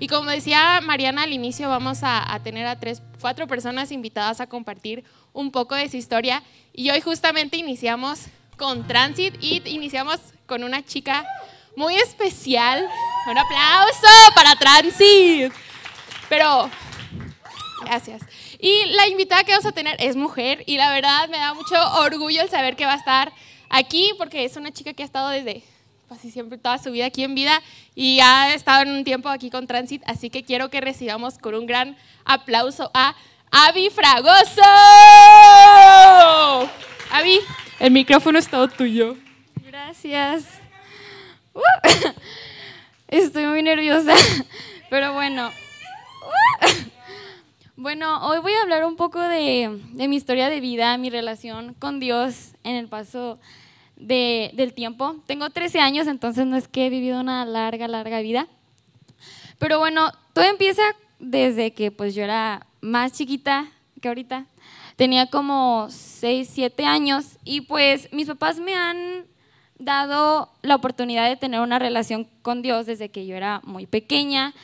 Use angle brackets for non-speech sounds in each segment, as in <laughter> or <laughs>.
Y como decía Mariana al inicio, vamos a, tener a tres, cuatro personas invitadas a compartir un poco de su historia. Y hoy justamente iniciamos con Transit y iniciamos con una chica muy especial. Un aplauso para Transit. Pero, gracias. Y la invitada que vamos a tener es mujer y la verdad me da mucho orgullo el saber que va a estar aquí porque es una chica que ha estado desde casi siempre toda su vida aquí en vida y ha estado en un tiempo aquí con Transit, así que quiero que recibamos con un gran aplauso a Avi Fragoso. Avi, el micrófono es todo tuyo. Gracias. Uh, <laughs> estoy muy nerviosa, <laughs> pero bueno. Uh, bueno, hoy voy a hablar un poco de, de, mi historia de vida, mi relación con Dios en el paso de, del tiempo. Tengo 13 años, entonces no es que he vivido una larga, larga vida. Pero bueno, todo empieza desde que pues yo era más chiquita que ahorita. Tenía como 6, 7 años y pues mis papás me han dado la oportunidad de tener una relación con Dios desde que yo era muy pequeña,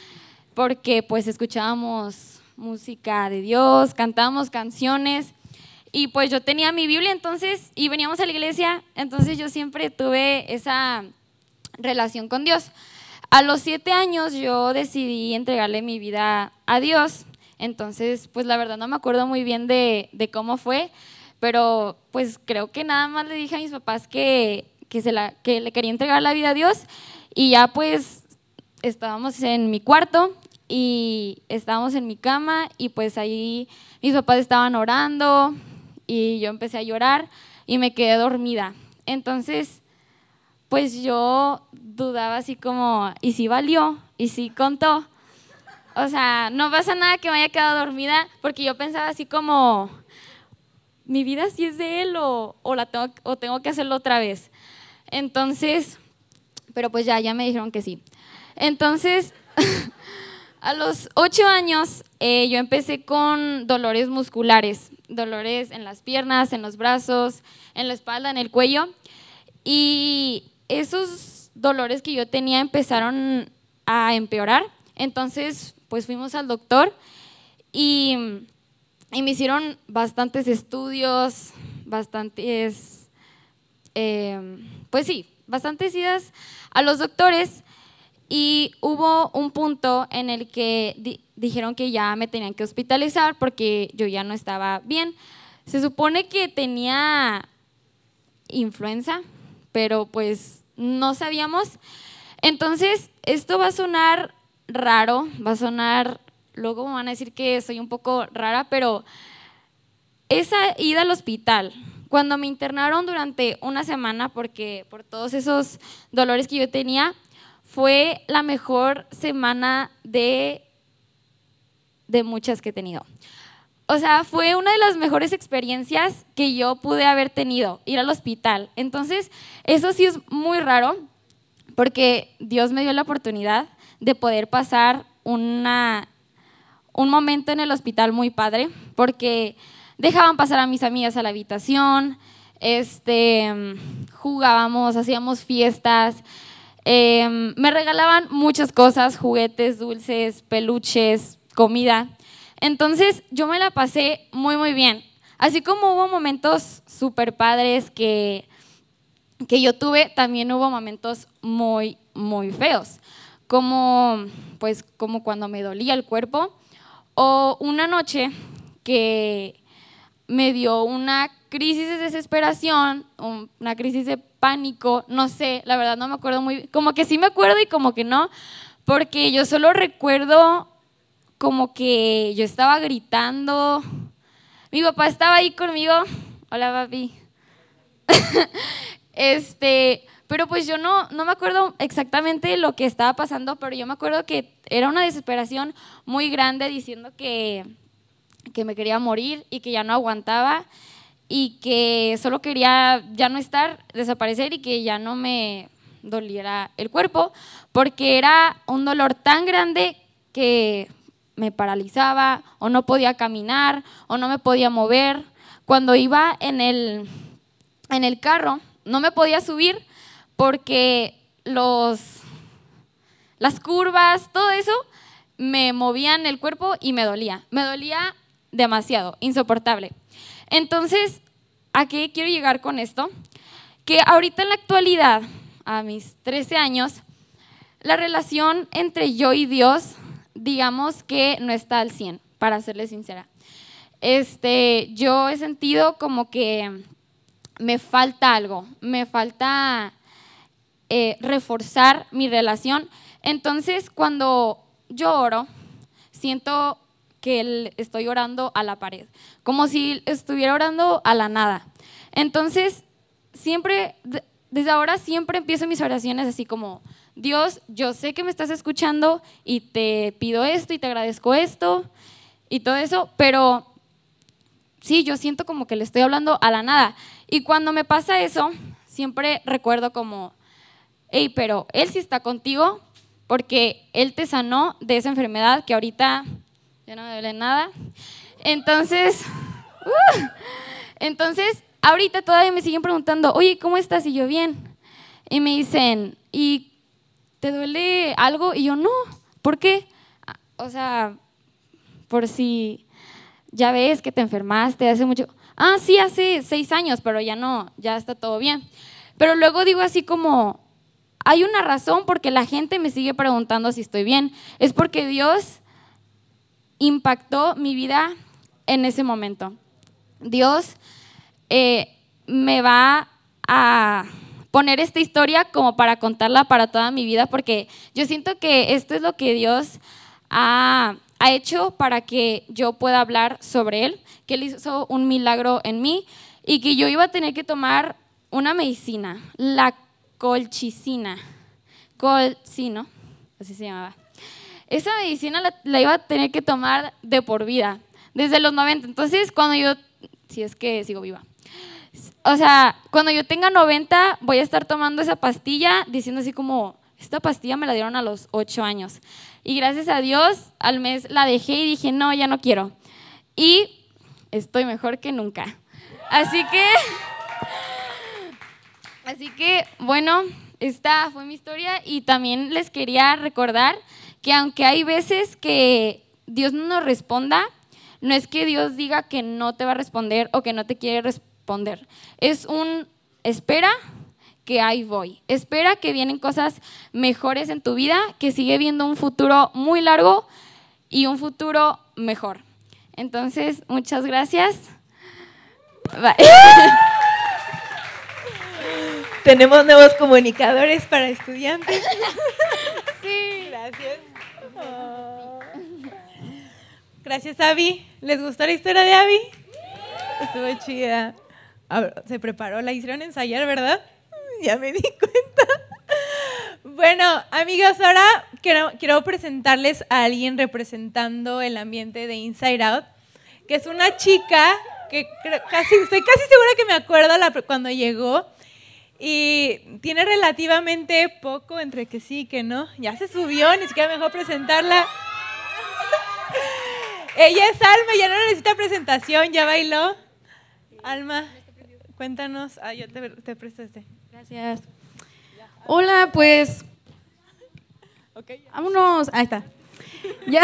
porque pues escuchábamos música de Dios, cantábamos canciones y pues yo tenía mi Biblia entonces y veníamos a la iglesia, entonces yo siempre tuve esa relación con Dios. A los siete años yo decidí entregarle mi vida a Dios, entonces pues la verdad no me acuerdo muy bien de, de cómo fue, pero pues creo que nada más le dije a mis papás que, que, se la, que le quería entregar la vida a Dios y ya pues estábamos en mi cuarto y estábamos en mi cama y pues ahí mis papás estaban orando y yo empecé a llorar y me quedé dormida. Entonces, pues yo dudaba así como, ¿y si valió? ¿Y si contó? O sea, no pasa nada que me haya quedado dormida porque yo pensaba así como, mi vida sí es de él o, o, la tengo, o tengo que hacerlo otra vez. Entonces, pero pues ya, ya me dijeron que sí. Entonces, <laughs> a los ocho años eh, yo empecé con dolores musculares, dolores en las piernas, en los brazos, en la espalda, en el cuello. Y esos dolores que yo tenía empezaron a empeorar. Entonces, pues fuimos al doctor y, y me hicieron bastantes estudios, bastantes, eh, pues sí, bastantes idas a los doctores y hubo un punto en el que di dijeron que ya me tenían que hospitalizar porque yo ya no estaba bien. Se supone que tenía influenza, pero pues no sabíamos. Entonces, esto va a sonar raro, va a sonar, luego me van a decir que soy un poco rara, pero esa ida al hospital, cuando me internaron durante una semana porque por todos esos dolores que yo tenía, fue la mejor semana de, de muchas que he tenido. O sea, fue una de las mejores experiencias que yo pude haber tenido, ir al hospital. Entonces, eso sí es muy raro, porque Dios me dio la oportunidad de poder pasar una, un momento en el hospital muy padre, porque dejaban pasar a mis amigas a la habitación, este, jugábamos, hacíamos fiestas, eh, me regalaban muchas cosas, juguetes, dulces, peluches, comida. Entonces yo me la pasé muy, muy bien. Así como hubo momentos súper padres que, que yo tuve, también hubo momentos muy, muy feos. Como, pues, como cuando me dolía el cuerpo. O una noche que me dio una crisis de desesperación, una crisis de pánico, no sé, la verdad no me acuerdo muy, como que sí me acuerdo y como que no, porque yo solo recuerdo como que yo estaba gritando, mi papá estaba ahí conmigo, hola papi, <laughs> este, pero pues yo no, no me acuerdo exactamente lo que estaba pasando, pero yo me acuerdo que era una desesperación muy grande diciendo que, que me quería morir y que ya no aguantaba y que solo quería ya no estar, desaparecer y que ya no me doliera el cuerpo, porque era un dolor tan grande que me paralizaba o no podía caminar o no me podía mover. Cuando iba en el, en el carro no me podía subir porque los, las curvas, todo eso me movían el cuerpo y me dolía. Me dolía demasiado, insoportable. Entonces, ¿a qué quiero llegar con esto? Que ahorita en la actualidad, a mis 13 años, la relación entre yo y Dios, digamos que no está al 100, para serle sincera. Este, yo he sentido como que me falta algo, me falta eh, reforzar mi relación. Entonces, cuando yo oro, siento que estoy orando a la pared, como si estuviera orando a la nada. Entonces, siempre, desde ahora siempre empiezo mis oraciones así como, Dios, yo sé que me estás escuchando y te pido esto y te agradezco esto y todo eso, pero sí, yo siento como que le estoy hablando a la nada. Y cuando me pasa eso, siempre recuerdo como, hey, pero Él sí está contigo porque Él te sanó de esa enfermedad que ahorita ya no me duele nada. Entonces, <laughs> uh, entonces, ahorita todavía me siguen preguntando, oye, ¿cómo estás? Y yo, bien. Y me dicen, ¿y te duele algo? Y yo, no, ¿por qué? Ah, o sea, por si ya ves que te enfermaste hace mucho. Ah, sí, hace seis años, pero ya no, ya está todo bien. Pero luego digo así como, hay una razón porque la gente me sigue preguntando si estoy bien. Es porque Dios impactó mi vida en ese momento. Dios eh, me va a poner esta historia como para contarla para toda mi vida, porque yo siento que esto es lo que Dios ha, hecho para que yo pueda hablar sobre Él, que Él hizo un milagro en mí y que yo iba a tener que tomar una medicina, la colchicina, colcino, así se llamaba. Esa medicina la, iba a tener que tomar de por vida, desde los 90. Entonces, cuando yo, si es que sigo viva, o sea, cuando yo tenga 90, voy a estar tomando esa pastilla diciendo así como, esta pastilla me la dieron a los 8 años. Y gracias a Dios, al mes la dejé y dije, no, ya no quiero. Y estoy mejor que nunca. Así que, <laughs> así que, bueno, esta fue mi historia y también les quería recordar que aunque hay veces que Dios no nos responda, no es que Dios diga que no te va a responder o que no te quiere responder. Es un espera que ahí voy. Espera que vienen cosas mejores en tu vida, que sigue viendo un futuro muy largo y un futuro mejor. Entonces, muchas gracias. <laughs> Tenemos nuevos comunicadores para estudiantes. <laughs> Sí. Gracias. Gracias, Abby. ¿Les gustó la historia de Abby? Estuvo chida. Se preparó, la hicieron ensayar, ¿verdad? Ya me di <laughs> cuenta. Bueno, amigos, ahora quiero, quiero presentarles a alguien representando el ambiente de Inside Out, que es una chica que casi, estoy casi segura que me acuerdo la, cuando llegó y tiene relativamente poco entre que sí y que no. Ya se subió, ni siquiera mejor presentarla. Ella es Alma, ya no necesita presentación, ya bailó. Alma, cuéntanos. Ah, yo te, te presto este. Gracias. Hola, pues. Vámonos. Ahí está. Ya.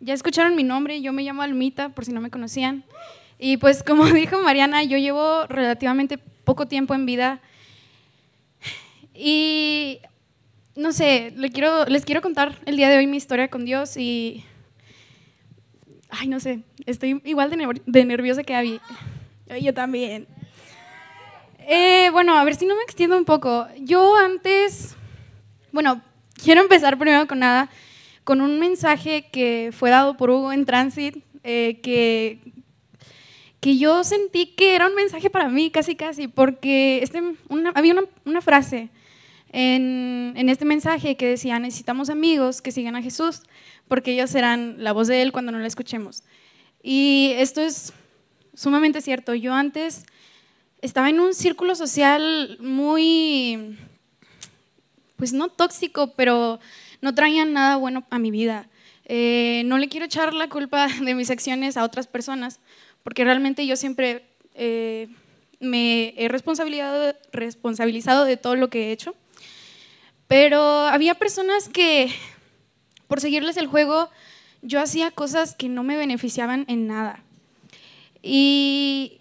ya escucharon mi nombre, yo me llamo Almita, por si no me conocían. Y pues como <laughs> dijo Mariana, yo llevo relativamente poco tiempo en vida y no sé, les quiero, les quiero contar el día de hoy mi historia con Dios y, ay, no sé, estoy igual de, nerviosa que Abby. Yo también. Eh, bueno, a ver si no me extiendo un poco. Yo antes, bueno, quiero empezar primero con nada, con un mensaje que fue dado por Hugo en Transit, eh, que que yo sentí que era un mensaje para mí, casi, casi, porque este, había una, frase en, en, este mensaje que decía, necesitamos amigos que sigan a Jesús, porque ellos serán la voz de Él cuando no la escuchemos. Y esto es sumamente cierto. Yo antes estaba en un círculo social muy, pues no tóxico, pero no traía nada bueno a mi vida. Eh, no le quiero echar la culpa de mis acciones a otras personas, porque realmente yo siempre eh, me he responsabilizado, responsabilizado de todo lo que he hecho. Pero había personas que, por seguirles el juego, yo hacía cosas que no me beneficiaban en nada. Y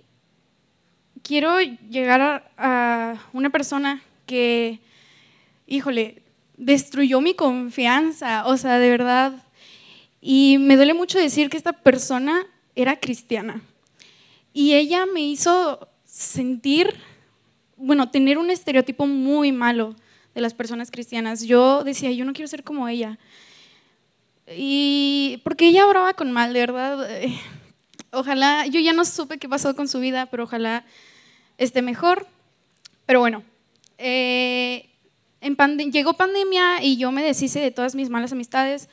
quiero llegar a, una persona que, híjole, destruyó mi confianza, o sea, de verdad. Y me duele mucho decir que esta persona era cristiana. Y ella me hizo sentir, bueno, tener un estereotipo muy malo de las personas cristianas. Yo decía, yo no quiero ser como ella. Y porque ella oraba con mal, de verdad. eh, Ojalá, yo ya no supe qué pasó con su vida, pero ojalá esté mejor. Pero bueno, eh, en pande- llegó pandemia y yo me deshice de todas mis malas amistades,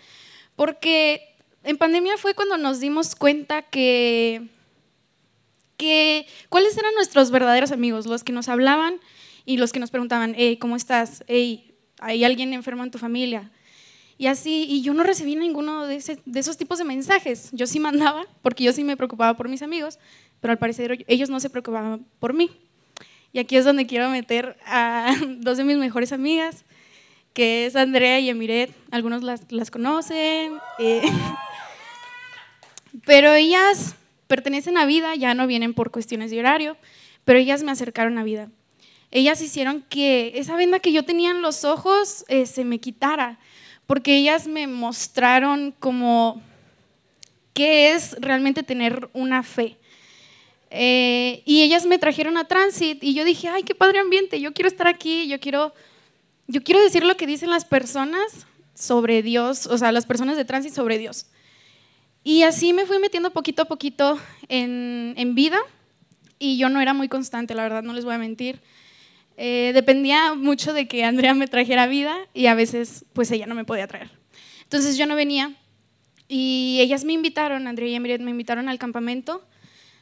porque en pandemia fue cuando nos dimos cuenta que, que cuáles eran nuestros verdaderos amigos, los que nos hablaban y los que nos preguntaban, hey, ¿cómo estás? Hey, ¿hay alguien enfermo en tu familia? Y así, y yo no recibí ninguno de, ese- de esos tipos de mensajes. Yo sí mandaba, porque yo sí me preocupaba por mis amigos, pero al parecer ellos no se preocupaban por mí. Y aquí es donde quiero meter a <laughs> dos de mis mejores amigas, que es Andrea y Emiret. Algunos las, las conocen. eh, <laughs> pero ellas pertenecen a vida, ya no vienen por cuestiones de horario, pero ellas me acercaron a vida. Ellas hicieron que esa venda que yo tenía en los ojos eh, se me quitara, porque ellas me mostraron como qué es realmente tener una fe. Eh, y ellas me trajeron a Transit y yo dije, ay, qué padre ambiente, yo quiero estar aquí, yo quiero, yo quiero decir lo que dicen las personas sobre Dios, o sea, las personas de Transit sobre Dios. Y así me fui metiendo poquito a poquito en, en vida y yo no era muy constante, la verdad, no les voy a mentir. Eh, dependía mucho de que Andrea me trajera vida y a veces pues ella no me podía traer. Entonces yo no venía y ellas me invitaron, Andrea y Emiret me invitaron al campamento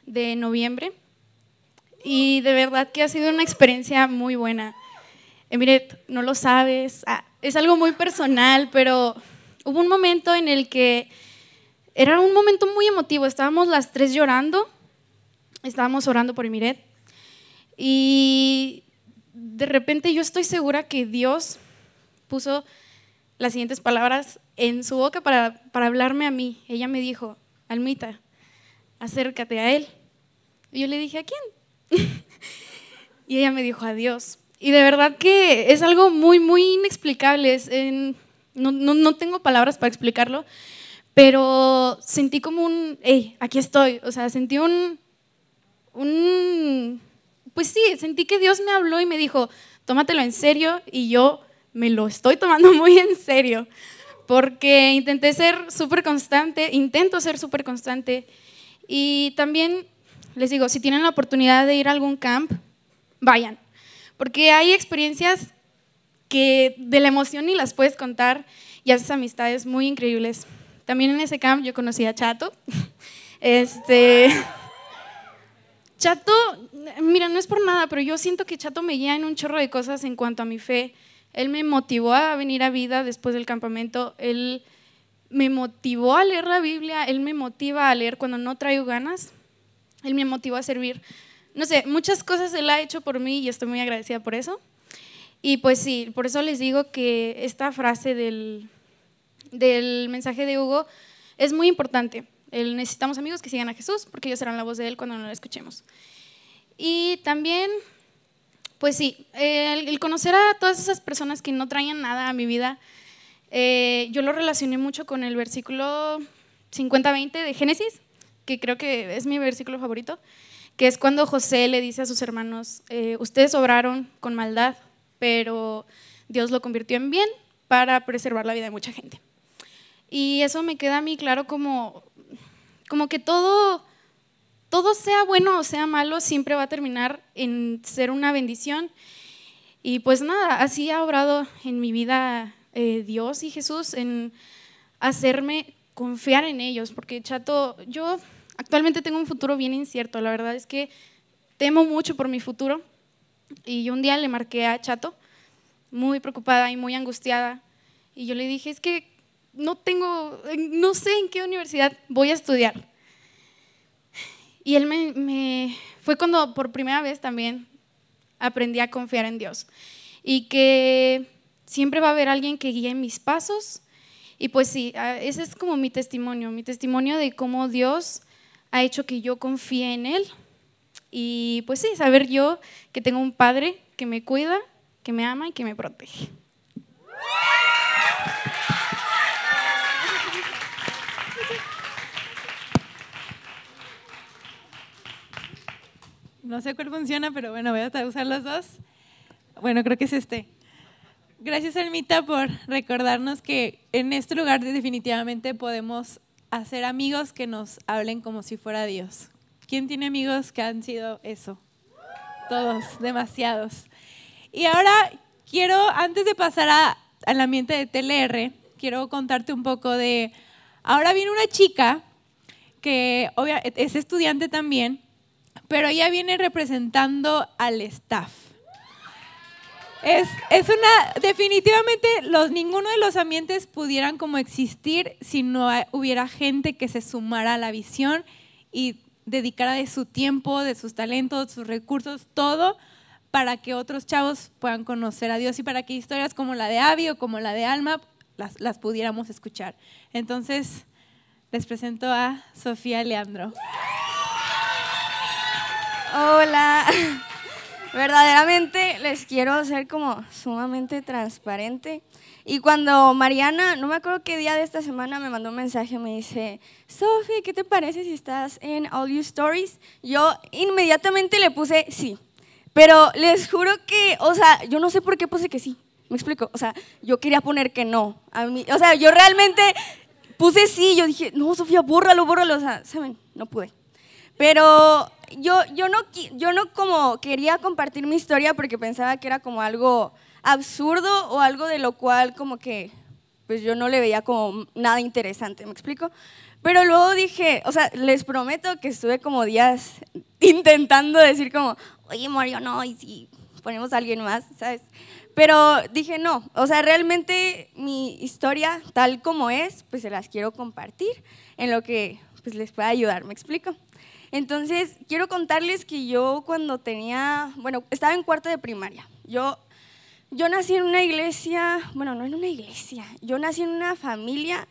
de noviembre y de verdad que ha sido una experiencia muy buena. Emiret, no lo sabes, ah, es algo muy personal, pero hubo un momento en el que era un momento muy emotivo, estábamos las tres llorando, estábamos orando por Emiret y de repente yo estoy segura que Dios puso las siguientes palabras en su boca para, para hablarme a mí. Ella me dijo, Almita, acércate a Él. Y yo le dije, ¿a quién? <laughs> y ella me dijo, a Dios. Y de verdad que es algo muy, muy inexplicable. No, no, no tengo palabras para explicarlo, pero sentí como un, hey, aquí estoy. O sea, sentí un, un, pues sí, sentí que Dios me habló y me dijo, tómatelo en serio y yo me lo estoy tomando <laughs> muy en serio, porque intenté ser súper constante, intento ser súper constante y también les digo, si tienen la oportunidad de ir a algún camp, vayan, porque hay experiencias que de la emoción ni las puedes contar y haces amistades muy increíbles. También en ese camp yo conocí a Chato. <laughs> Este, <laughs> Chato, mira, no es por nada, pero yo siento que Chato me guía en un chorro de cosas en cuanto a mi fe. Él me motivó a venir a vida después del campamento. Él me motivó a leer la Biblia. Él me motiva a leer cuando no traigo ganas. Él me motivó a servir. No sé, muchas cosas él ha hecho por mí y estoy muy agradecida por eso. Y pues sí, por eso les digo que esta frase del, del mensaje de Hugo es muy importante. El necesitamos amigos que sigan a Jesús porque ellos serán la voz de Él cuando no la escuchemos. Y también, pues sí, el, el conocer a todas esas personas que no traían nada a mi vida, eh, yo lo relacioné mucho con el versículo 50-20 de Génesis, que creo que es mi versículo favorito, que es cuando José le dice a sus hermanos, eh, ustedes obraron con maldad, pero Dios lo convirtió en bien para preservar la vida de mucha gente. Y eso me queda a mí claro como, como que todo, todo sea bueno o sea malo, siempre va a terminar en ser una bendición. Y pues nada, así ha obrado en mi vida eh, Dios y Jesús en hacerme confiar en ellos, porque chato, yo actualmente tengo un futuro bien incierto, la verdad es que temo mucho por mi futuro. Y yo un día le marqué a Chato, muy preocupada y muy angustiada, y yo le dije, es que no tengo, no sé en qué universidad voy a estudiar. Y él me, me, fue cuando por primera vez también aprendí a confiar en Dios. Y que siempre va a haber alguien que guíe mis pasos. Y pues sí, ah, ese es como mi testimonio, mi testimonio de cómo Dios ha hecho que yo confíe en Él. Y pues sí, saber yo que tengo un padre que me cuida, que me ama y que me protege. No sé cuál funciona, pero bueno, voy a usar los dos. Bueno, creo que es este. Gracias, Almita, por recordarnos que en este lugar definitivamente podemos hacer amigos que nos hablen como si fuera Dios. ¿Quién tiene amigos que han sido eso? Todos, demasiados. Y ahora quiero, antes de pasar al ambiente de TLR, quiero contarte un poco de... Ahora viene una chica que es estudiante también, pero ella viene representando al staff. Es, una, definitivamente los, ninguno de los ambientes pudieran como existir si no hubiera gente que se sumara a la visión y dedicara de su tiempo, de sus talentos, sus recursos, todo para que otros chavos puedan conocer a Dios y para que historias como la de Avi o como la de Alma las, las pudiéramos escuchar. Entonces, les presento a Sofía Leandro. Hola. <laughs> Verdaderamente les quiero ser como sumamente transparente. Y cuando Mariana, no me acuerdo qué día de esta semana, me mandó un mensaje, me dice, Sofía, ¿qué te parece si estás en All You Stories? Yo inmediatamente le puse sí. Pero les juro que, o sea, yo no sé por qué puse que sí. ¿Me explico? O sea, yo quería poner que no. A mí, o sea, yo realmente puse sí. Yo dije, no, Sofía, bórralo, bórralo. O sea, ¿saben? No pude. Pero yo, yo, no, yo no como quería compartir mi historia porque pensaba que era como algo absurdo o algo de lo cual como que pues yo no le veía como nada interesante, ¿me explico? Pero luego dije, o sea, les prometo que estuve como días <laughs> intentando decir como, oye Mario, no, y si ponemos a alguien más, ¿sabes? Pero dije, no, o sea, realmente mi historia tal como es, pues se las quiero compartir en lo que pues les pueda ayudar, ¿me explico? Entonces, quiero contarles que yo cuando tenía, bueno, estaba en cuarto de primaria. Yo, yo nací en una iglesia, bueno, no en una iglesia, yo nací en una familia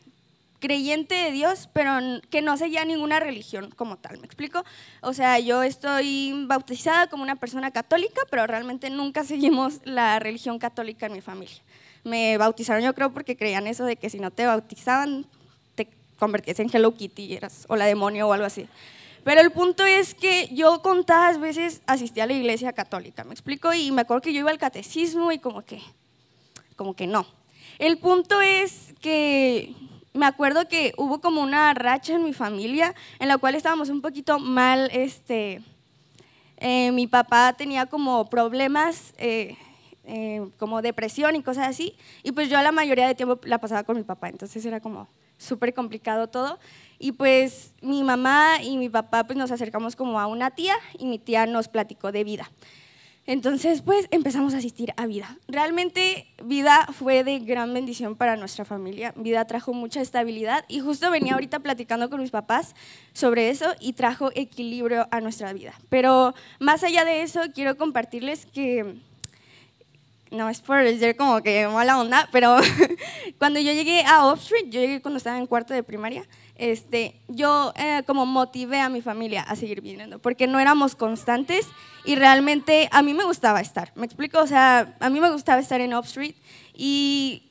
creyente de Dios, pero que no seguía ninguna religión como tal, ¿me explico? O sea, yo estoy bautizada como una persona católica, pero realmente nunca seguimos la religión católica en mi familia. Me bautizaron yo creo porque creían eso de que si no te bautizaban te convertías en Hello Kitty eras, o la demonio o algo así. Pero el punto es que yo contadas veces asistí a la iglesia católica, ¿me explico? Y me acuerdo que yo iba al catecismo y como que, como que no. El punto es que me acuerdo que hubo como una racha en mi familia en la cual estábamos un poquito mal, este, eh, mi papá tenía como problemas, eh, eh, como depresión y cosas así, y pues yo la mayoría de tiempo la pasaba con mi papá, entonces era como súper complicado todo. Y pues mi mamá y mi papá pues nos acercamos como a una tía y mi tía nos platicó de vida. Entonces pues empezamos a asistir a vida. Realmente vida fue de gran bendición para nuestra familia. Vida trajo mucha estabilidad y justo venía ahorita platicando con mis papás sobre eso y trajo equilibrio a nuestra vida. Pero más allá de eso quiero compartirles que no es por decir como que mala onda, pero <laughs> cuando yo llegué a Off yo llegué cuando estaba en cuarto de primaria, este, yo eh, como motivé a mi familia a seguir viniendo, porque no éramos constantes y realmente a mí me gustaba estar, ¿me explico? O sea, a mí me gustaba estar en Off y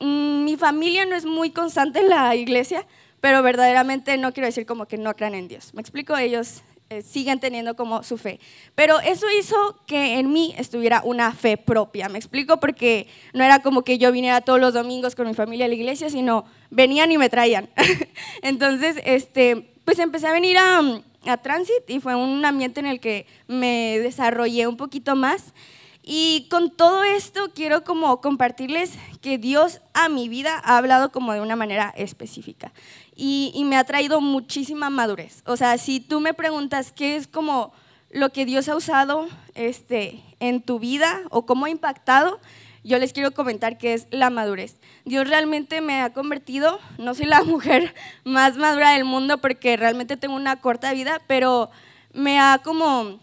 mm, mi familia no es muy constante en la iglesia, pero verdaderamente no quiero decir como que no crean en Dios, ¿me explico? Ellos eh, siguen teniendo como su fe. Pero eso hizo que en mí estuviera una fe propia, ¿me explico? Porque no era como que yo viniera todos los domingos con mi familia a la iglesia, sino venían y me traían. <laughs> Entonces, este, pues empecé a venir a, a Transit y fue un ambiente en el que me desarrollé un poquito más. Y con todo esto quiero como compartirles que Dios a mi vida ha hablado como de una manera específica y, me ha traído muchísima madurez. O sea, si tú me preguntas qué es como lo que Dios ha usado este, en tu vida o cómo ha impactado, yo les quiero comentar que es la madurez. Dios realmente me ha convertido, no soy la <laughs> mujer más madura del mundo porque realmente tengo una corta vida, pero me ha como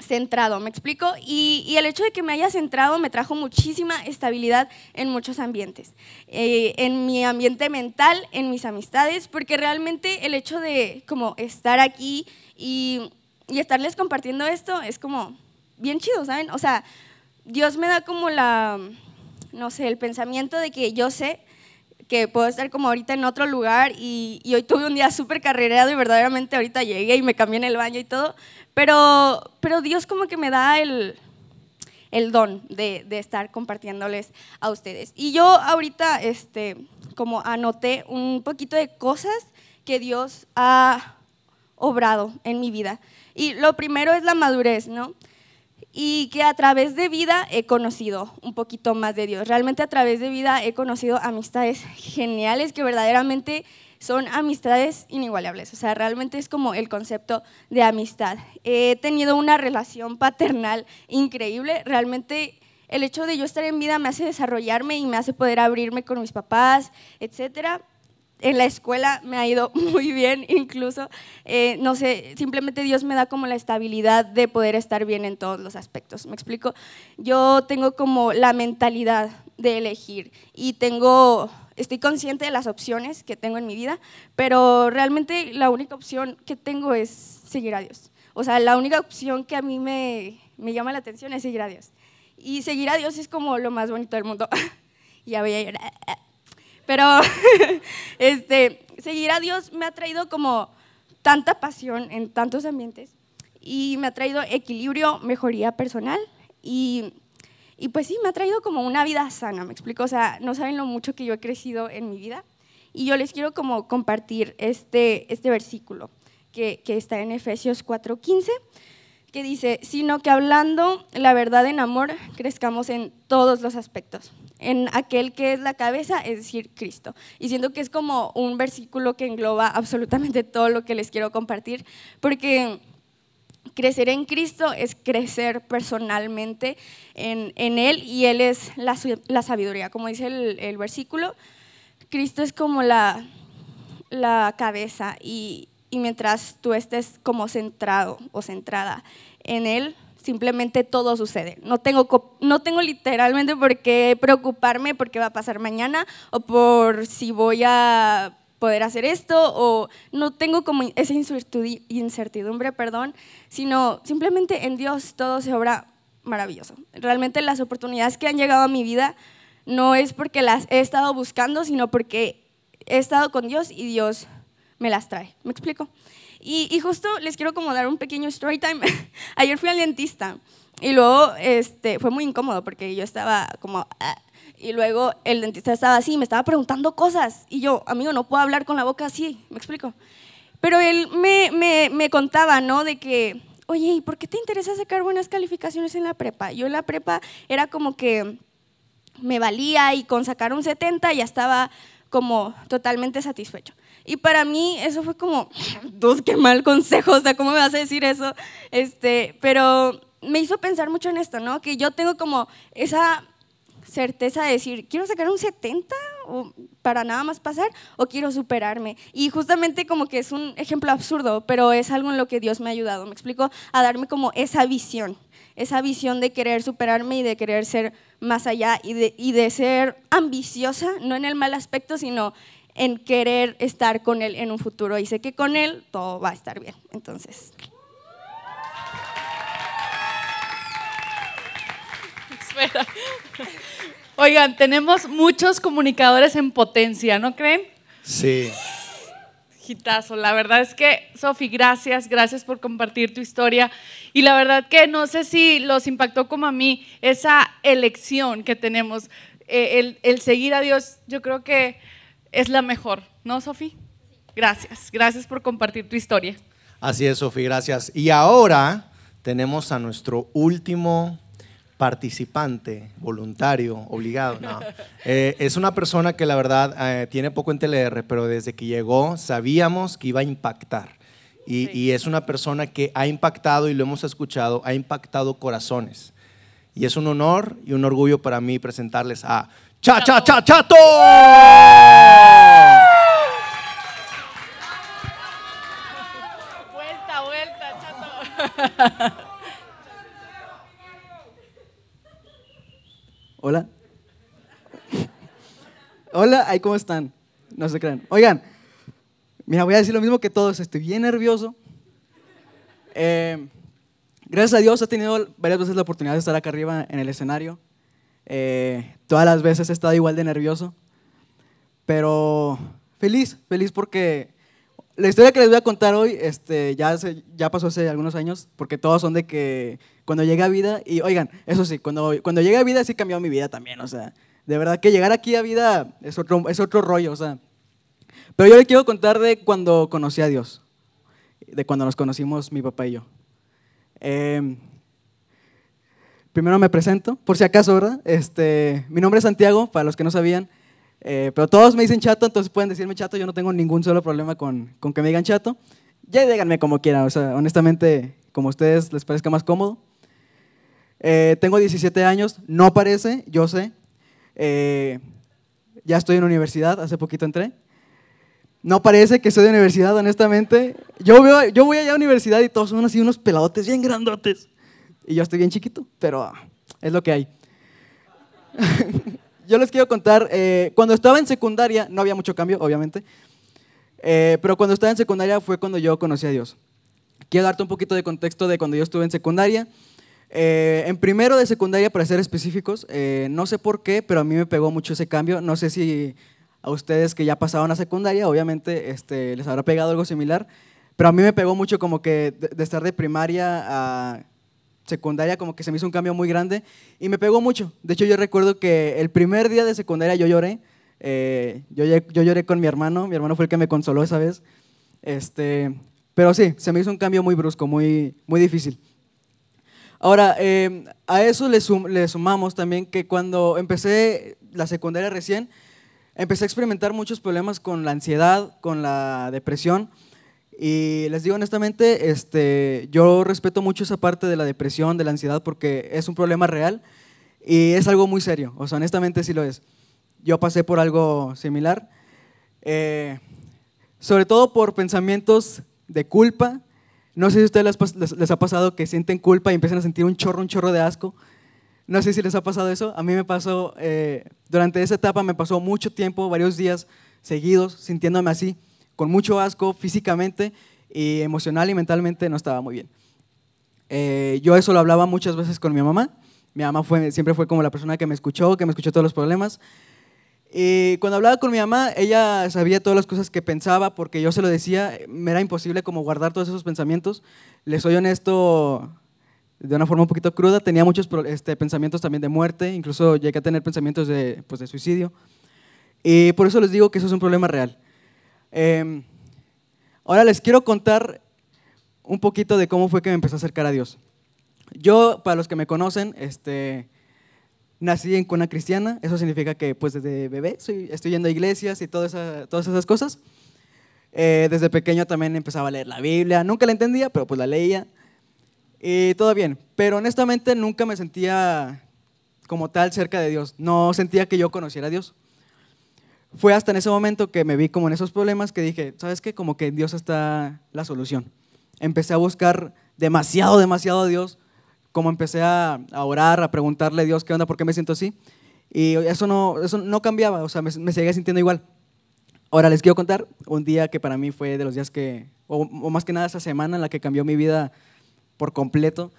centrado, ¿me explico? Y, el hecho de que me haya centrado me trajo muchísima estabilidad en muchos ambientes, eh, en mi ambiente mental, en mis amistades, porque realmente el hecho de como estar aquí y, y estarles compartiendo esto es como bien chido, ¿saben? O sea, Dios me da como la, no sé, el pensamiento de que yo sé que puedo estar como ahorita en otro lugar y, hoy tuve un día súper carrereado y verdaderamente ahorita llegué y me cambié en el baño y todo, pero, pero Dios como que me da el, el don de, de, estar compartiéndoles a ustedes. Y yo ahorita este, como anoté un poquito de cosas que Dios ha obrado en mi vida. Y lo primero es la madurez, ¿no? Y que a través de vida he conocido un poquito más de Dios. Realmente a través de vida he conocido amistades geniales que verdaderamente son amistades inigualables. O sea, realmente es como el concepto de amistad. He tenido una relación paternal increíble. Realmente el hecho de yo estar en vida me hace desarrollarme y me hace poder abrirme con mis papás, etcétera en la escuela me ha ido <laughs> muy bien, incluso, eh, no sé, simplemente Dios me da como la estabilidad de poder estar bien en todos los aspectos. ¿Me explico? Yo tengo como la mentalidad de elegir y tengo, estoy consciente de las opciones que tengo en mi vida, pero realmente la única opción que tengo es seguir a Dios. O sea, la única opción que a mí me, me llama la atención es seguir a Dios. Y seguir a Dios es como lo más bonito del mundo. <laughs> ya voy a llorar. Pero <laughs> este, seguir a Dios me ha traído como tanta pasión en tantos ambientes y me ha traído equilibrio, mejoría personal y, y pues sí, me ha traído como una vida sana, me explico, o sea, no saben lo mucho que yo he crecido en mi vida y yo les quiero como compartir este, este versículo que, que está en Efesios 4:15 que dice, sino que hablando la verdad en amor, crezcamos en todos los aspectos en aquel que es la cabeza, es decir, Cristo. Y siento que es como un versículo que engloba absolutamente todo lo que les quiero compartir, porque crecer en Cristo es crecer personalmente en, en Él y Él es la, la sabiduría. Como dice el, el, versículo, Cristo es como la, la cabeza y, y mientras tú estés como centrado o centrada en Él, simplemente todo sucede. No tengo, no tengo literalmente por qué preocuparme por qué va a pasar mañana o por si voy a poder hacer esto o no tengo como esa incertidumbre, perdón, sino simplemente en Dios todo se obra maravilloso. Realmente las oportunidades que han llegado a mi vida no es porque las he estado buscando, sino porque he estado con Dios y Dios me las trae. ¿Me explico? Y, justo les quiero como dar un pequeño story time. <laughs> Ayer fui al dentista y luego este, fue muy incómodo porque yo estaba como... Ah, y luego el dentista estaba así, me estaba preguntando cosas. Y yo, amigo, no puedo hablar con la boca así, ¿me explico? Pero él me, me, me contaba, ¿no? De que, oye, ¿y por qué te interesa sacar buenas calificaciones en la prepa? Yo en la prepa era como que me valía y con sacar un 70 ya estaba como totalmente satisfecho. Y para mí eso fue como, <laughs> dude, qué mal consejo, o sea, ¿cómo me vas a decir eso? Este, pero me hizo pensar mucho en esto, ¿no? Que yo tengo como esa certeza de decir, quiero sacar un 70 o para nada más pasar o quiero superarme. Y justamente como que es un ejemplo absurdo, pero es algo en lo que Dios me ha ayudado, me explico, a darme como esa visión, esa visión de querer superarme y de querer ser más allá y de, y de ser ambiciosa, no en el mal aspecto, sino en querer estar con Él en un futuro y sé que con Él todo va a estar bien. Entonces. Espera. Oigan, tenemos muchos comunicadores en potencia, ¿no creen? Sí. Gitazo, la verdad es que, Sofi, gracias, gracias por compartir tu historia. Y la verdad que no sé si los impactó como a mí esa elección que tenemos, eh, el, el seguir a Dios. Yo creo que es la mejor, ¿no, Sofi? Gracias, gracias por compartir tu historia. Así es, Sofi, gracias. Y ahora tenemos a nuestro último participante, voluntario, obligado. No. <laughs> Eh, es una persona que la verdad eh, tiene poco en TLR, pero desde que llegó sabíamos que iba a impactar. Y, y, es una persona que ha impactado, y lo hemos escuchado, ha impactado corazones. Y es un honor y un orgullo para mí presentarles a cha, cha, cha, chato. Vuelta, vuelta, chato. Hola. Hola, ahí cómo están. No se crean. Oigan, mira, voy a decir lo mismo que todos. Estoy bien nervioso. Eh, gracias a Dios he tenido varias veces la oportunidad de estar acá arriba en el escenario. Eh, todas las veces he estado igual de nervioso. Pero feliz, feliz porque la historia que les voy a contar hoy este, ya, ya pasó hace algunos años, porque todos son de que cuando llegué a vida, y oigan, eso sí, cuando, cuando llegué a vida sí cambió mi vida también, o sea, de verdad que llegar aquí a vida es otro, es otro rollo, o sea. Pero yo les quiero contar de cuando conocí a Dios, de cuando nos conocimos mi papá y yo. Em, primero me presento, por si acaso, ¿verdad? Este, mi nombre es Santiago, para los que no sabían. Eh, pero todos me dicen chato, entonces pueden decirme chato, yo no tengo ningún solo problema con, con que me digan chato. Ya díganme como quieran, o sea, honestamente, como a ustedes les parezca más cómodo. Eh, tengo 17 años, no parece, yo sé. Eh, ya estoy en universidad, hace poquito entré. No parece que soy de universidad, honestamente. Yo, veo, yo voy allá a universidad y todos son así unos peladotes bien grandotes. Y yo estoy bien chiquito, pero ah, es lo que hay. <laughs> yo les quiero contar, eh, cuando estaba en secundaria, no había mucho cambio, obviamente, eh, pero cuando estaba en secundaria fue cuando yo conocí a Dios. Quiero darte un poquito de contexto de cuando yo estuve en secundaria. Eh, en primero de secundaria, para ser específicos, no sé por qué, pero a mí me pegó mucho ese cambio. No sé si a ustedes que ya pasaron a secundaria, obviamente este, les habrá pegado algo similar, pero a mí me pegó mucho como que de estar de primaria a secundaria como que se me hizo un cambio muy grande y me pegó mucho. De hecho, yo recuerdo que el primer día de secundaria yo lloré. Eh, yo, yo, lloré con mi hermano, mi hermano fue el que me consoló esa vez. Este, pero sí, se me hizo un cambio muy brusco, muy, muy difícil. Ahora, eh, a eso le, le sumamos también que cuando empecé la secundaria recién, empecé a experimentar muchos problemas con la ansiedad, con la depresión. Y les digo honestamente, este, yo respeto mucho esa parte de la depresión, de la ansiedad, porque es un problema real y es algo muy serio. O sea, honestamente sí lo es. Yo pasé por algo similar, eh, sobre todo por pensamientos de culpa. No sé si a ustedes les, ha pasado que sienten culpa y empiezan a sentir un chorro, un chorro de asco. No sé si les ha pasado eso. A mí me pasó, eh, durante esa etapa me pasó mucho tiempo, varios días seguidos, sintiéndome así con mucho asco físicamente y emocional y mentalmente no estaba muy bien. Eh, yo eso lo hablaba muchas veces con mi mamá. Mi mamá fue, siempre fue como la persona que me escuchó, que me escuchó todos los problemas. Y cuando hablaba con mi mamá, ella sabía todas las cosas que pensaba porque yo se lo decía, me era imposible como guardar todos esos pensamientos. Les soy honesto, de una forma un poquito cruda, tenía muchos este, pensamientos también de muerte, incluso llegué a tener pensamientos de, pues, de suicidio. Y por eso les digo que eso es un problema real. Em, ahora les quiero contar un poquito de cómo fue que me empecé a acercar a Dios. Yo, para los que me conocen, este, nací en cuna cristiana, eso significa que pues desde bebé estoy yendo a iglesias y todas esas cosas. Eh, desde pequeño también empezaba a leer la Biblia, nunca la entendía, pero pues la leía. Y todo bien, pero honestamente nunca me sentía como tal cerca de Dios, no sentía que yo conociera a Dios fue hasta en ese momento que me vi como en esos problemas que dije, ¿sabes qué? Como que Dios está la solución. Empecé a buscar demasiado, demasiado a Dios, como empecé a, orar, a preguntarle a Dios qué onda, por qué me siento así. Y eso no, eso no cambiaba, o sea, me, seguía sintiendo igual. Ahora les quiero contar un día que para mí fue de los días que, o, o más que nada esa semana en la que cambió mi vida por completo.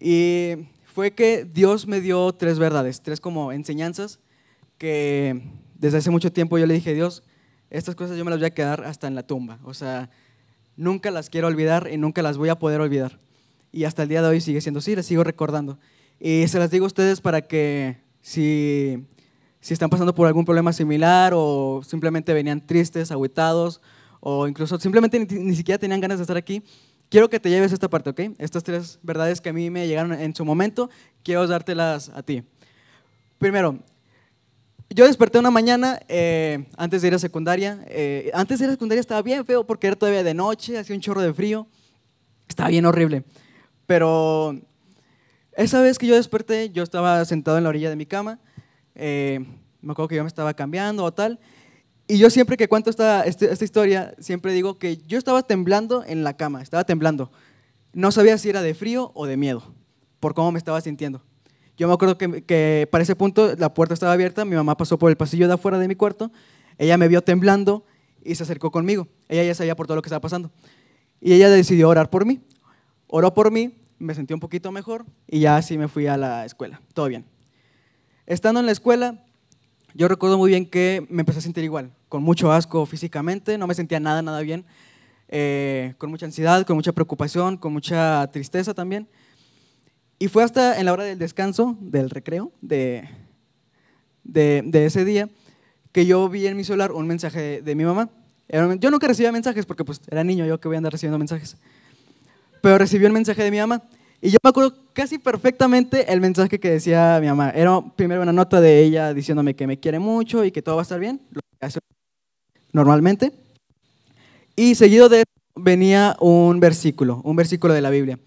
Y fue que Dios me dio tres verdades, tres como enseñanzas que desde hace mucho tiempo yo le dije, Dios, estas cosas yo me las voy a quedar hasta en la tumba. O sea, nunca las quiero olvidar y nunca las voy a poder olvidar. Y hasta el día de hoy sigue siendo así, les sigo recordando. Y se las digo a ustedes para que si, si están pasando por algún problema similar o simplemente venían tristes, aguitados o incluso simplemente ni, siquiera tenían ganas de estar aquí, quiero que te lleves esta parte, ¿ok? Estas tres verdades que a mí me llegaron en su momento, quiero dártelas a ti. Primero, yo desperté una mañana eh, antes de ir a secundaria. Eh, antes de ir a secundaria estaba bien feo porque era todavía de noche, hacía un chorro de frío. Estaba bien horrible. Pero esa vez que yo desperté, yo estaba sentado en la orilla de mi cama. Eh, me acuerdo que yo me estaba cambiando o tal. Y yo siempre que cuento esta, este, esta historia, siempre digo que yo estaba temblando en la cama, estaba temblando. No sabía si era de frío o de miedo, por cómo me estaba sintiendo. Yo me acuerdo que, que para ese punto la puerta estaba abierta, mi mamá pasó por el pasillo de afuera de mi cuarto, ella me vio temblando y se acercó conmigo. Ella ya sabía por todo lo que estaba pasando. Y ella decidió orar por mí. Oró por mí, me sentí un poquito mejor y ya así me fui a la escuela. Todo bien. Estando en la escuela, yo recuerdo muy bien que me empecé a sentir igual, con mucho asco físicamente, no me sentía nada, nada bien, eh, con mucha ansiedad, con mucha preocupación, con mucha tristeza también. Y fue hasta en la hora del descanso, del recreo, de, de, ese día, que yo vi en mi celular un mensaje de, mi mamá. Yo nunca recibía mensajes porque pues era niño, yo que voy a andar recibiendo mensajes. Pero recibí un mensaje de mi mamá. Y yo me acuerdo casi perfectamente el mensaje que decía mi mamá. Era primero una nota de ella diciéndome que me quiere mucho y que todo va a estar bien, lo que hace normalmente. Y seguido de eso venía un versículo, un versículo de la Biblia.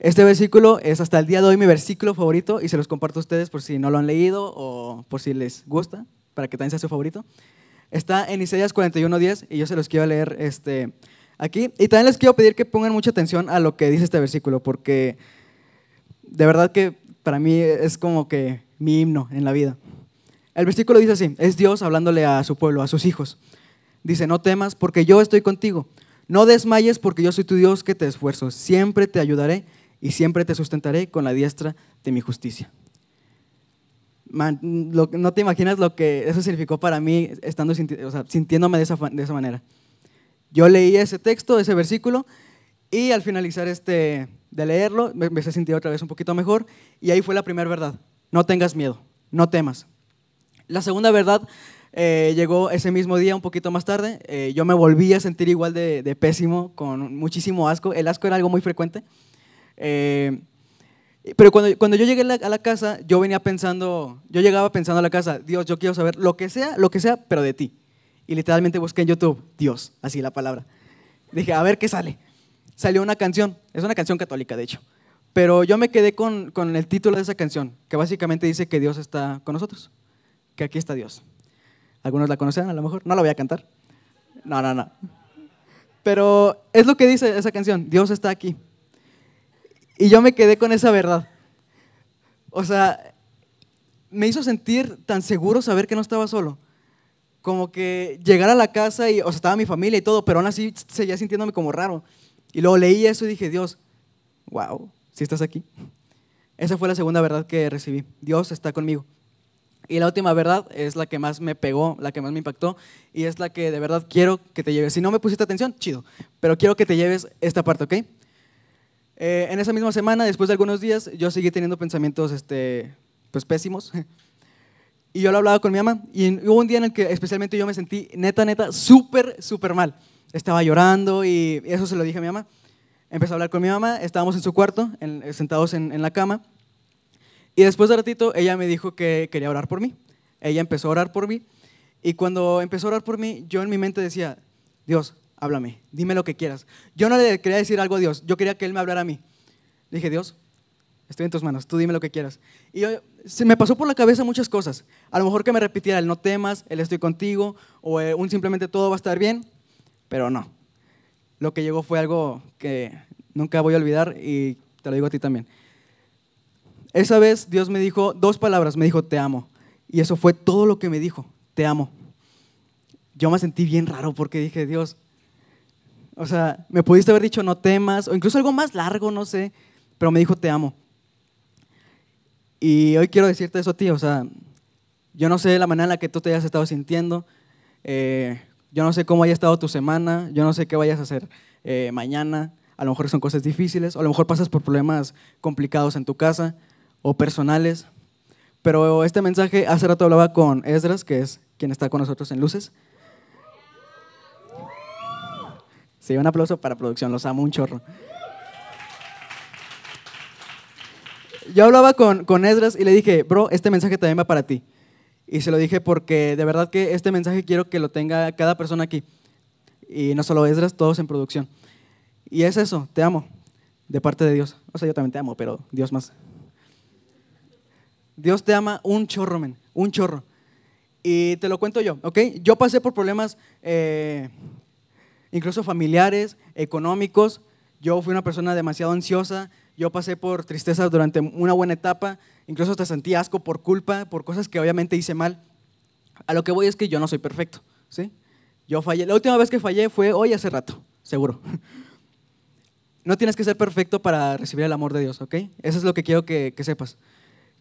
Este versículo es hasta el día de hoy mi versículo favorito y se los comparto a ustedes por si no lo han leído o por si les gusta, para que también sea su favorito. Está en Isaías 41:10 y yo se los quiero leer este, aquí. Y también les quiero pedir que pongan mucha atención a lo que dice este versículo, porque de verdad que para mí es como que mi himno en la vida. El versículo dice así, es Dios hablándole a su pueblo, a sus hijos. Dice, no temas porque yo estoy contigo. No desmayes porque yo soy tu Dios que te esfuerzo. Siempre te ayudaré y siempre te sustentaré con la diestra de mi justicia. Man, lo- no te imaginas lo que eso significó para mí estando sinti- o sea, sintiéndome de esa, de esa manera. Yo leí ese texto, ese versículo, y al finalizar este, de leerlo, me empecé a sentir otra vez un poquito mejor, y ahí fue la primera verdad. No tengas miedo, no temas. La segunda verdad eh, llegó ese mismo día, un poquito más tarde. Eh, yo me volví a sentir igual de, de pésimo, con muchísimo asco. El asco era algo muy frecuente. Eh, pero cuando, cuando yo llegué a la, a la casa, yo venía pensando, yo llegaba pensando a la casa, Dios, yo quiero saber lo que sea, lo que sea, pero de ti. Y literalmente busqué en YouTube, Dios, así la palabra. Dije, a ver qué sale. Salió una canción, es una canción católica, de hecho. Pero yo me quedé con, con el título de esa canción, que básicamente dice que Dios está con nosotros, que aquí está Dios. Algunos la conocen a lo mejor, no la voy a cantar. No, no, no. Pero es lo que dice esa canción, Dios está aquí. Y yo me quedé con esa verdad. O sea, me hizo sentir tan seguro saber que no estaba solo. Como que llegar a la casa y, o sea, estaba mi familia y todo, pero aún así seguía sintiéndome como raro. Y luego leí eso y dije, Dios, wow, si estás aquí. Esa fue la segunda verdad que recibí. Dios está conmigo. Y la última verdad es la que más me pegó, la que más me impactó, y es la que de verdad quiero que te lleves. Si no me pusiste atención, chido, pero quiero que te lleves esta parte, ¿ok? Eh, en esa misma semana, después de algunos días, yo seguí teniendo pensamientos este, pues, pésimos. <laughs> Y yo lo hablaba con mi mamá. Y hubo un día en el que especialmente yo me sentí neta, neta, súper, súper mal. Estaba llorando y eso se lo dije a mi mamá. Empecé a hablar con mi mamá, estábamos en su cuarto, en- sentados en, en la cama. Y después de ratito, ella me dijo que quería orar por mí. Ella empezó a orar por mí. Y cuando empezó a orar por mí, yo en mi mente decía, Dios, háblame, dime lo que quieras. Yo no le quería decir algo a Dios, yo quería que Él me hablara a mí. Dije, Dios, estoy en tus manos, tú dime lo que quieras. Y yo- se me pasó por la cabeza muchas cosas. A lo mejor que me repitiera el no temas, el estoy contigo, o eh, un simplemente todo va a estar bien, pero no. Lo que llegó fue algo que nunca voy a olvidar y te lo digo a ti también. Esa vez Dios me dijo dos palabras, me dijo, te amo. Y eso fue todo lo que me dijo, te amo. Yo me sentí bien raro porque dije, Dios, o sea, me pudiste haber dicho no temas, o incluso algo más largo, no sé, pero me dijo, te amo. Y hoy quiero decirte eso a ti, o sea, yo no sé la manera en la que tú te hayas estado sintiendo, eh, yo no sé cómo haya estado tu semana, yo no sé qué vayas a hacer eh, mañana, a lo mejor son cosas difíciles, o a lo mejor pasas por problemas complicados en tu casa o personales, pero este mensaje, hace rato hablaba con Esdras, que es quien está con nosotros en Luces. Sí, un aplauso para producción, los amo un chorro. Yo hablaba con, con Esdras y le dije, bro, este mensaje también va para ti. Y se lo dije porque de verdad que este mensaje quiero que lo tenga cada persona aquí. Y no solo Esdras, todos en producción. Y es eso, te amo, de parte de Dios. O sea, yo también te amo, pero Dios más. Dios te ama un chorro, men, un chorro. Y te lo cuento yo, ¿ok? Yo pasé por problemas eh, incluso familiares, económicos. Yo fui una persona demasiado ansiosa. Yo pasé por tristeza durante una buena etapa, incluso hasta sentí asco por culpa, por cosas que obviamente hice mal. A lo que voy es que yo no soy perfecto, ¿sí? Yo fallé. La última vez que fallé fue hoy hace rato, seguro. <laughs> No tienes que ser perfecto para recibir el amor de Dios, ¿ok? Eso es lo que quiero que, que sepas.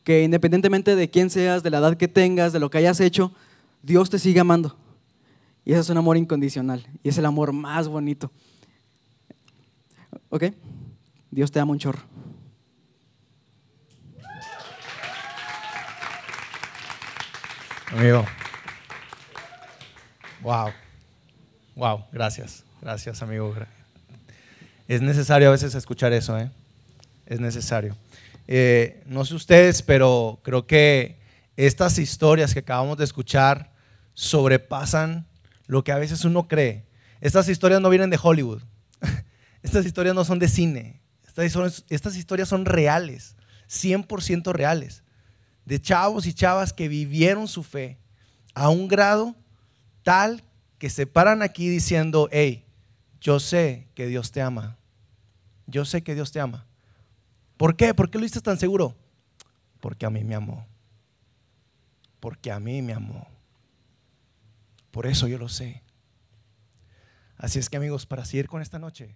Que independientemente de quién seas, de la edad que tengas, de lo que hayas hecho, Dios te sigue amando. Y ese es un amor incondicional. Y es el amor más bonito. ¿Ok? Dios te ama un chorro. Amigo. Wow. Wow, gracias. Gracias, amigo. Es necesario a veces escuchar eso, ¿eh? Es necesario. Eh, no sé ustedes, pero creo que estas historias que acabamos de escuchar sobrepasan lo que a veces uno cree. Estas historias no vienen de Hollywood. <laughs> Estas historias no son de cine. Estas historias, son reales, 100% reales. De chavos y chavas que vivieron su fe a un grado tal que se paran aquí diciendo, hey, yo sé que Dios te ama. Yo sé que Dios te ama. ¿Por qué? ¿Por qué lo dices tan seguro? Porque a mí me amó. Porque a mí me amó. Por eso yo lo sé. Así es que amigos, para seguir con esta noche.